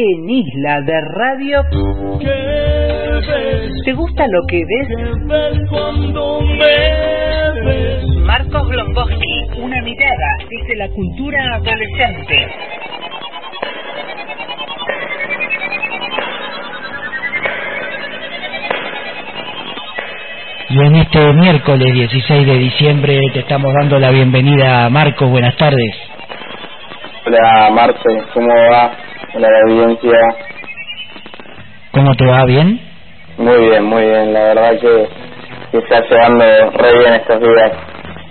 En Isla de Radio. ¿Te gusta lo que ves? Marcos Glomboski, una mirada desde la cultura adolescente. Y en este miércoles 16 de diciembre te estamos dando la bienvenida, Marcos. Buenas tardes. Hola, Marce. ¿Cómo va? Hola, la audiencia. ¿Cómo te va? ¿Bien? Muy bien, muy bien. La verdad que, que está llevando re bien estos días.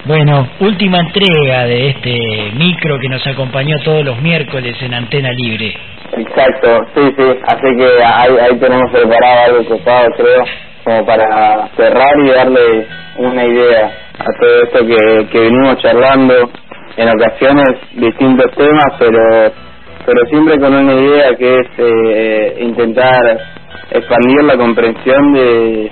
Bueno, última entrega de este micro que nos acompañó todos los miércoles en Antena Libre. Exacto, sí, sí. Así que ahí, ahí tenemos preparado algo copado, creo, como para cerrar y darle una idea a todo esto que, que venimos charlando. En ocasiones distintos temas, pero pero siempre con una idea que es eh, intentar expandir la comprensión de,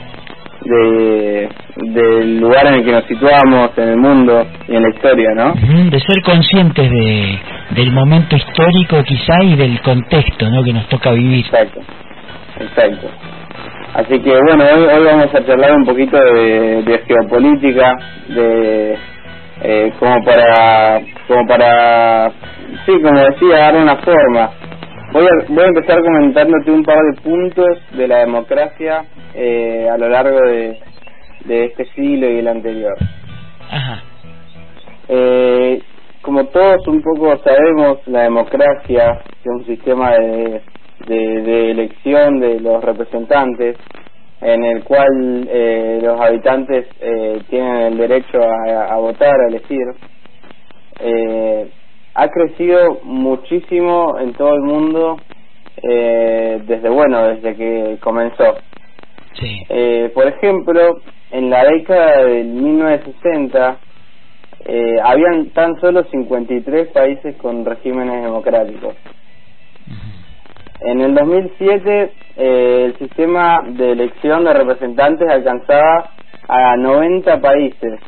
de del lugar en el que nos situamos en el mundo y en la historia, ¿no? De ser conscientes de, del momento histórico quizá y del contexto, ¿no? Que nos toca vivir. Exacto, exacto. Así que bueno, hoy, hoy vamos a charlar un poquito de, de geopolítica, de eh, como para como para sí como decía dar una forma. Voy a voy a empezar comentándote un par de puntos de la democracia eh, a lo largo de de este siglo y el anterior. Ajá. eh, como todos un poco sabemos la democracia es un sistema de, de, de elección de los representantes en el cual eh, los habitantes eh, tienen el derecho a, a votar, a elegir, eh, ha crecido muchísimo en todo el mundo eh, desde, bueno, desde que comenzó. Sí. Eh, por ejemplo, en la década del 1960 eh, habían tan solo 53 países con regímenes democráticos. En el 2007 eh, el sistema de elección de representantes alcanzaba a 90 países,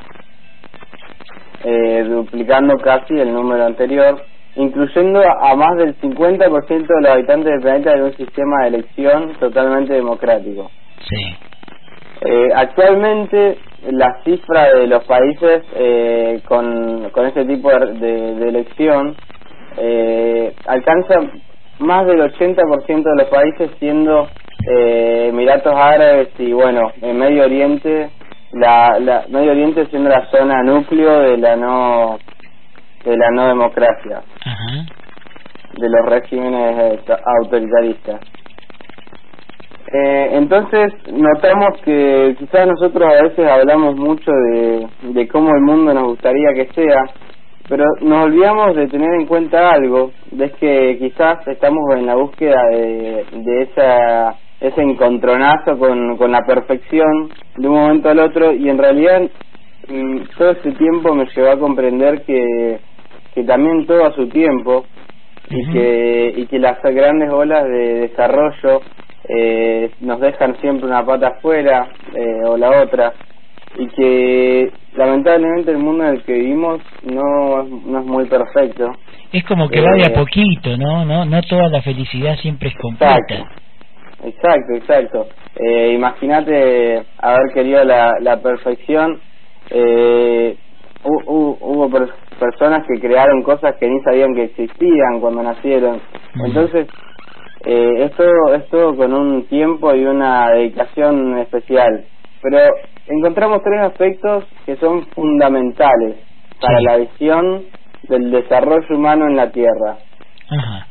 eh, duplicando casi el número anterior, incluyendo a más del 50% de los habitantes del planeta en un sistema de elección totalmente democrático. Sí. Eh, actualmente la cifra de los países eh, con, con este tipo de, de, de elección eh, alcanza más del 80% de los países siendo eh, Emiratos Árabes y bueno, en Medio Oriente, la, la Medio Oriente siendo la zona núcleo de la no de la no democracia, Ajá. de los regímenes eh, autoritaristas. Eh, entonces notamos que quizás nosotros a veces hablamos mucho de, de cómo el mundo nos gustaría que sea, pero nos olvidamos de tener en cuenta algo, de que quizás estamos en la búsqueda de, de esa ese encontronazo con, con la perfección de un momento al otro y en realidad mm, todo ese tiempo me llevó a comprender que, que también todo a su tiempo y que y que las grandes olas de desarrollo eh, nos dejan siempre una pata afuera eh, o la otra y que lamentablemente el mundo en el que vivimos no es- no es muy perfecto Es como que va de Eh, a poquito, ¿no? No, no toda la felicidad siempre es completa. exacto exacto eh, imagínate haber querido la, la perfección eh, hu- hu- hubo per- personas que crearon cosas que ni sabían que existían cuando nacieron Mm. entonces eh, es todo es todo con un tiempo y una dedicación especial pero encontramos tres aspectos que son fundamentales para Sí. la visión del desarrollo humano en la Tierra Ajá.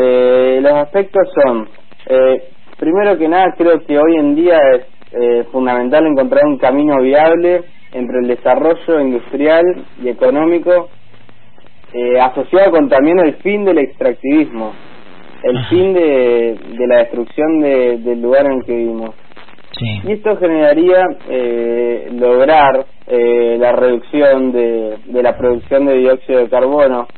eh, los aspectos son, eh, primero que nada, creo que hoy en día es eh, fundamental encontrar un camino viable entre el desarrollo industrial y económico, eh, asociado con también el fin del extractivismo, el Ajá. fin de, de la destrucción de- del lugar en el que vivimos. Y esto generaría eh, lograr eh, la reducción de, de la producción de dióxido de carbono,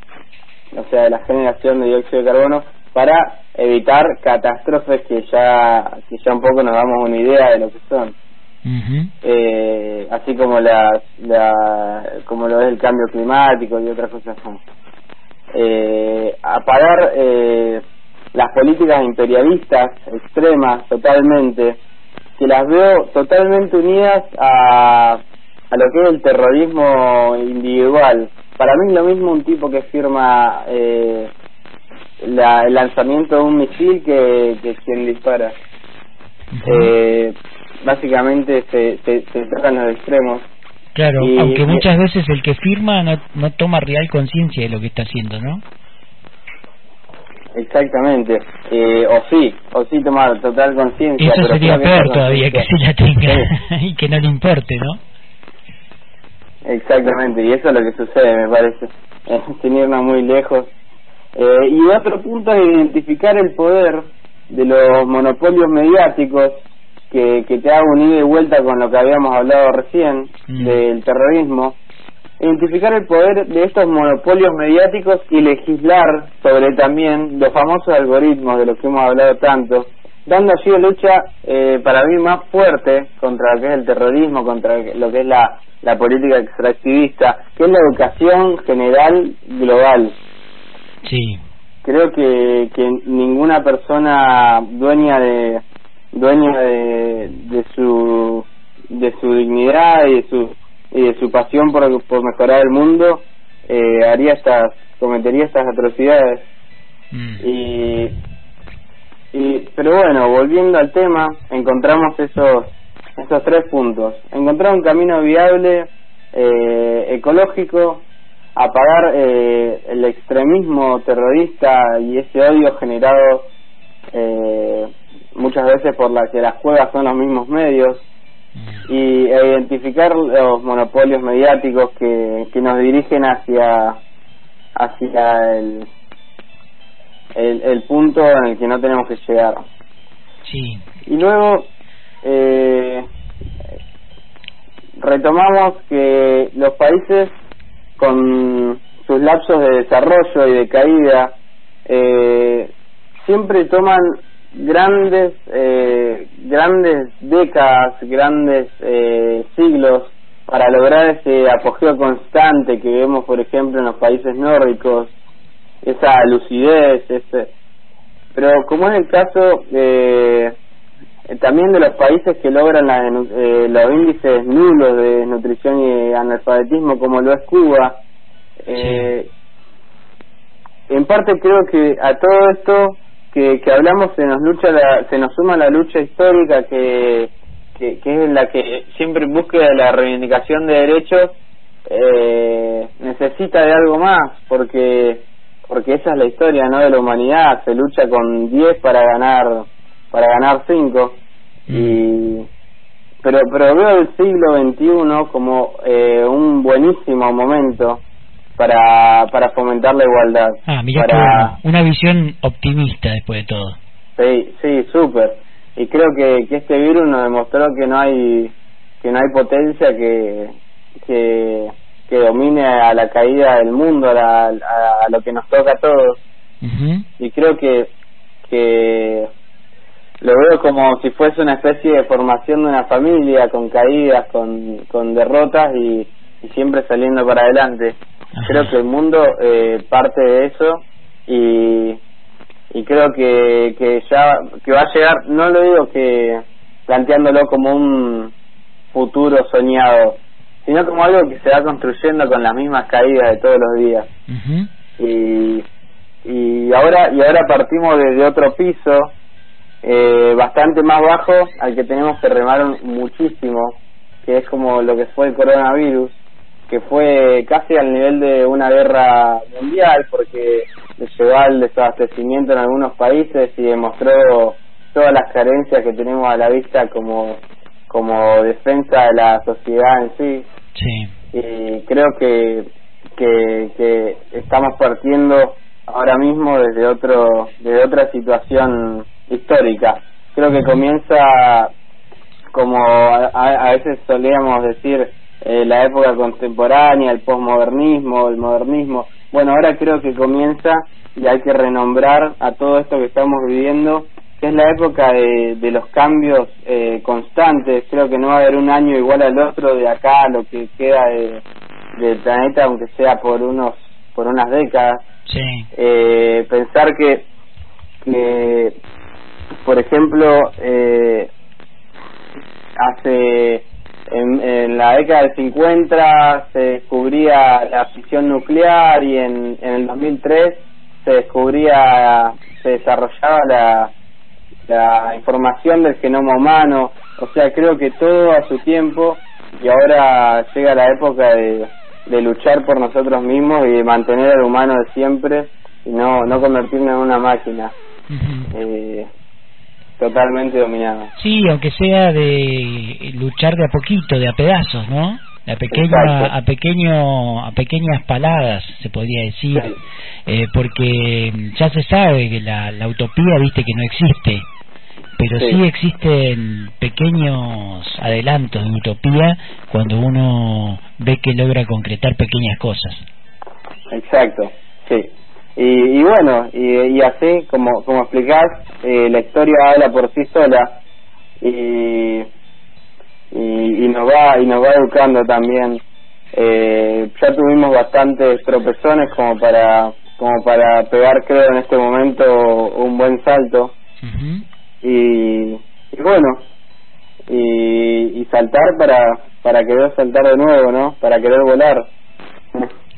o sea, de la generación de dióxido de carbono, para evitar catástrofes que ya que ya un poco nos damos una idea de lo que son. Eh, así como la, la como lo es el cambio climático y otras cosas más. Eh, apagar eh, las políticas imperialistas extremas totalmente, que las veo totalmente unidas a, a lo que es el terrorismo individual. Para mí es lo mismo un tipo que firma eh, la, el lanzamiento de un misil que, que quien dispara. eh, básicamente se, se, se los extremos. Claro, Y- aunque muchas veces el que firma no, no toma real conciencia de lo que está haciendo, ¿no? Exactamente. Eh, o sí, o sí tomar total conciencia. Eso pero sería peor todavía, que se la tenga Sí. y que no le importe, ¿no? Exactamente, y eso es lo que sucede, me parece, eh, sin irnos muy lejos. Eh, y otro punto es identificar el poder de los monopolios mediáticos que, que te haga un ida y vuelta con lo que habíamos hablado recién Mm. del terrorismo. Identificar el poder de estos monopolios mediáticos y legislar sobre también los famosos algoritmos de los que hemos hablado tanto, dando así una lucha eh, para mí más fuerte contra lo que es el terrorismo, contra lo que es la, la política extractivista, que es la educación general global. Sí, Creo que, que ninguna persona dueña de dueña de, de su de su dignidad y de su y de su pasión por, por mejorar el mundo eh, haría estas cometería estas atrocidades Mm. y, y pero bueno volviendo al tema encontramos esos esos tres puntos encontrar un camino viable eh, ecológico apagar eh, el extremismo terrorista y ese odio generado eh, muchas veces por la que las cuevas son los mismos medios. Y e identificar los monopolios mediáticos que, que nos dirigen hacia hacia el, el el punto en el que no tenemos que llegar. Sí, y luego eh, retomamos que los países con sus lapsos de desarrollo y de caída eh, siempre toman grandes eh, grandes décadas grandes eh, siglos para lograr ese apogeo constante que vemos por ejemplo en los países nórdicos esa lucidez ese pero como es el caso eh, también de los países que logran la eh, los índices nulos de desnutrición y analfabetismo como lo es Cuba eh, en parte creo que a todo esto que, que hablamos se nos lucha la, se nos suma la lucha histórica que, que, que es la que siempre de la reivindicación de derechos eh, necesita de algo más porque porque esa es la historia no de la humanidad. Se lucha con 10 para ganar para ganar 5 y pero pero veo el siglo XXI como eh, un buenísimo momento para para fomentar la igualdad Ah, mira qué para. Una visión optimista después de todo. sí sí súper y creo que, que este virus nos demostró que no hay que no hay potencia que que que domine a la caída del mundo a, la- a, a lo que nos toca a todos Ujú. y creo que que lo veo como si fuese una especie de formación de una familia con caídas con con derrotas y, y siempre saliendo para adelante. Ajá. creo que el mundo eh, parte de eso y y creo que que ya que va a llegar no lo digo que planteándolo como un futuro soñado sino como algo que se va construyendo con las mismas caídas de todos los días. Y y ahora y ahora partimos desde otro piso eh, bastante más bajo al que tenemos que remar muchísimo que es como lo que fue el coronavirus que fue casi al nivel de una guerra mundial porque le llevó al desabastecimiento en algunos países y demostró todas las carencias que tenemos a la vista como como defensa de la sociedad en sí. Sí. y creo que, que que estamos partiendo ahora mismo desde otro desde otra situación histórica. Creo que comienza como a, a veces solíamos decir eh, la época contemporánea el posmodernismo el modernismo. Bueno ahora creo que comienza y hay que renombrar a todo esto que estamos viviendo que es la época de, de los cambios eh, constantes. Creo que no va a haber un año igual al otro de acá a lo que queda de, del planeta aunque sea por unos por unas décadas. Sí. eh, pensar que que, por ejemplo, eh, hace en, en, la década del 50 se descubría la fisión nuclear y en, en el 2003 se descubría, se desarrollaba la, la información del genoma humano, o sea, creo que todo a su tiempo y ahora llega la época de, de luchar por nosotros mismos y de mantener al humano de siempre y no, no convertirnos en una máquina. eh, totalmente dominado. Sí, aunque sea de luchar de a poquito, de a pedazos, ¿no? a pequeña, a pequeño a pequeñas paladas se podría decir eh, porque ya se sabe que la, la utopía viste que no existe pero sí. existen pequeños adelantos de utopía cuando uno ve que logra concretar pequeñas cosas exacto sí y, y bueno y, y así como como explicás eh, la historia habla por sí sola y y, y nos va y nos va educando también. Eh, ya tuvimos bastantes tropezones como para como para pegar creo en este momento un buen salto. Y, y bueno y, y saltar para para querer saltar de nuevo no para querer volar.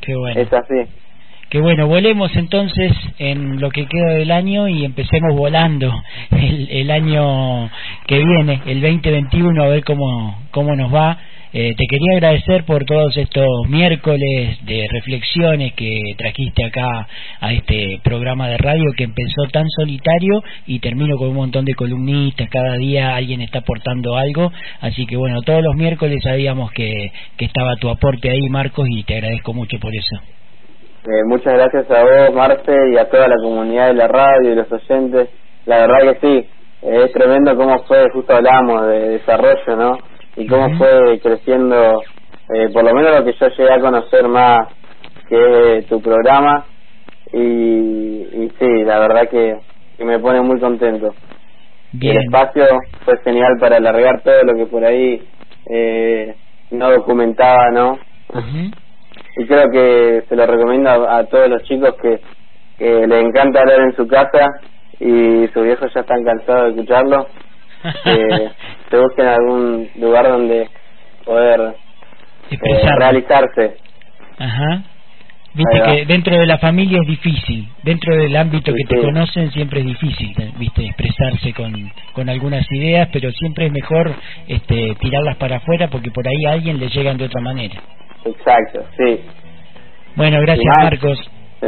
Qué bueno. es así que bueno, volemos entonces en lo que queda del año y empecemos volando el, el año que viene, el 2021, a ver cómo, cómo nos va. Eh, te quería agradecer por todos estos miércoles de reflexiones que trajiste acá a este programa de radio que empezó tan solitario y termino con un montón de columnistas, cada día alguien está aportando algo, así que bueno, todos los miércoles sabíamos que, que estaba tu aporte ahí Marcos y te agradezco mucho por eso. Eh, muchas gracias a vos, Marce, y a toda la comunidad de la radio y los oyentes. La verdad que sí, eh, es tremendo cómo fue, justo hablamos de desarrollo, ¿no? Y cómo fue creciendo, eh, por lo menos lo que yo llegué a conocer más que tu programa. Y, y sí, la verdad que, que me pone muy contento. Bien. El espacio fue genial para alargar todo lo que por ahí eh, no documentaba, ¿no? Ujú. Y creo que se lo recomiendo a, a todos los chicos que, que les encanta hablar en su casa y sus viejos ya están cansados de escucharlo que se busquen algún lugar donde poder eh, realizarse Ajá. Viste que dentro de la familia es difícil, dentro del ámbito Sí, que te sí. conocen siempre es difícil, viste, expresarse con, con algunas ideas, pero siempre es mejor este, tirarlas para afuera porque por ahí a alguien le llegan de otra manera. exacto sí Bueno, gracias Y Marcos. sí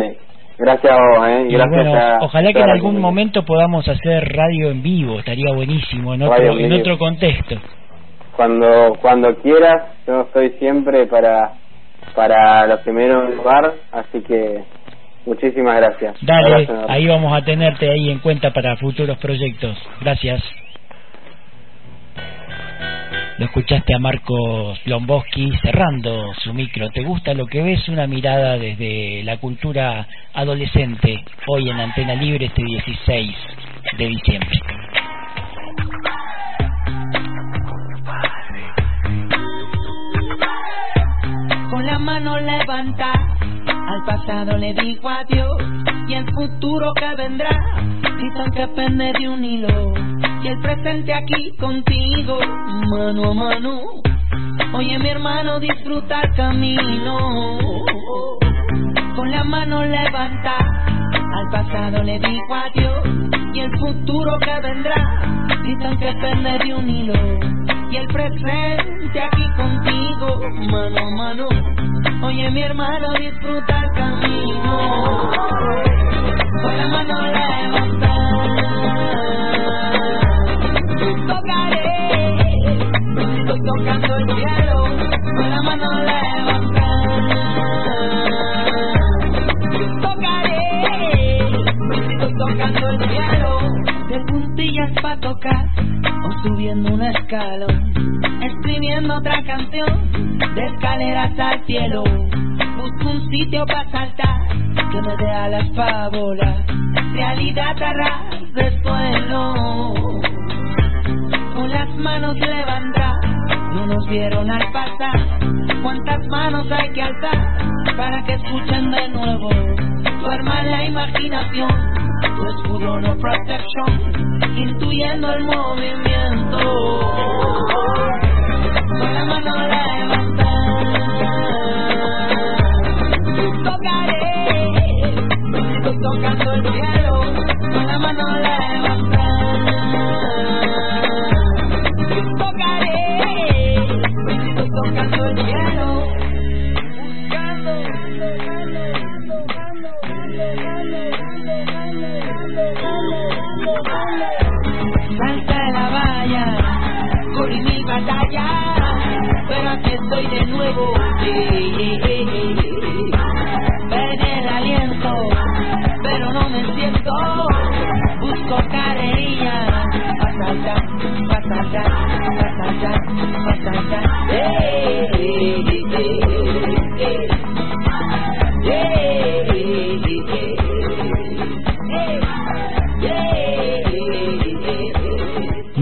gracias a vos eh Y gracias bueno, a ojalá que en algún momento podamos hacer radio en vivo, estaría buenísimo, en otro, en otro contexto. cuando cuando quieras yo estoy siempre para para los primeros lugar así que muchísimas gracias Dale, ahí vamos a tenerte ahí en cuenta para futuros proyectos. Gracias. Lo escuchaste a Marcos Lomboski cerrando su micro. ¿Te gusta lo que ves? Una mirada desde la cultura adolescente, hoy en Antena Libre este 16 de diciembre. La mano levanta, al pasado le digo adiós y el futuro que vendrá, dicen que pende de un hilo y el presente aquí contigo, mano a mano. Oye mi hermano disfruta el camino, con la mano levanta, al pasado le digo adiós y el futuro que vendrá, dicen que pende de un hilo y el presente aquí contigo, mano a mano. Oye, mi hermano, disfruta el camino. Con la mano levanta. Tocaré. Estoy tocando el cielo. Con la mano levanta. Tocaré. Estoy tocando el cielo. De puntillas pa' tocar subiendo un escalón, escribiendo otra canción, de escaleras al cielo, busco un sitio para saltar, que me dé alas pa' volar, realidad a ras del suelo, con las manos levantar, no nos vieron al pasar, cuántas manos hay que alzar, para que escuchen de nuevo, duerma la imaginación, tu escudo no protection, intuyendo el movimiento. Batallas, pero aquí estoy de nuevo.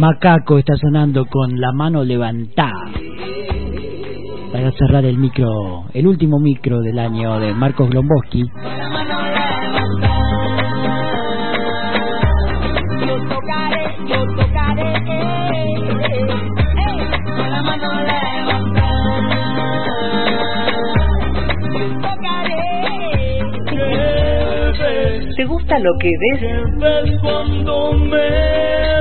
Macaco está sonando con la mano levantada. Para cerrar el micro, el último micro del año de Marcos Glomboski. Yo tocaré, yo tocaré, con la mano levantada. Yo tocaré. ¿Te gusta lo que ves? ves cuando me ves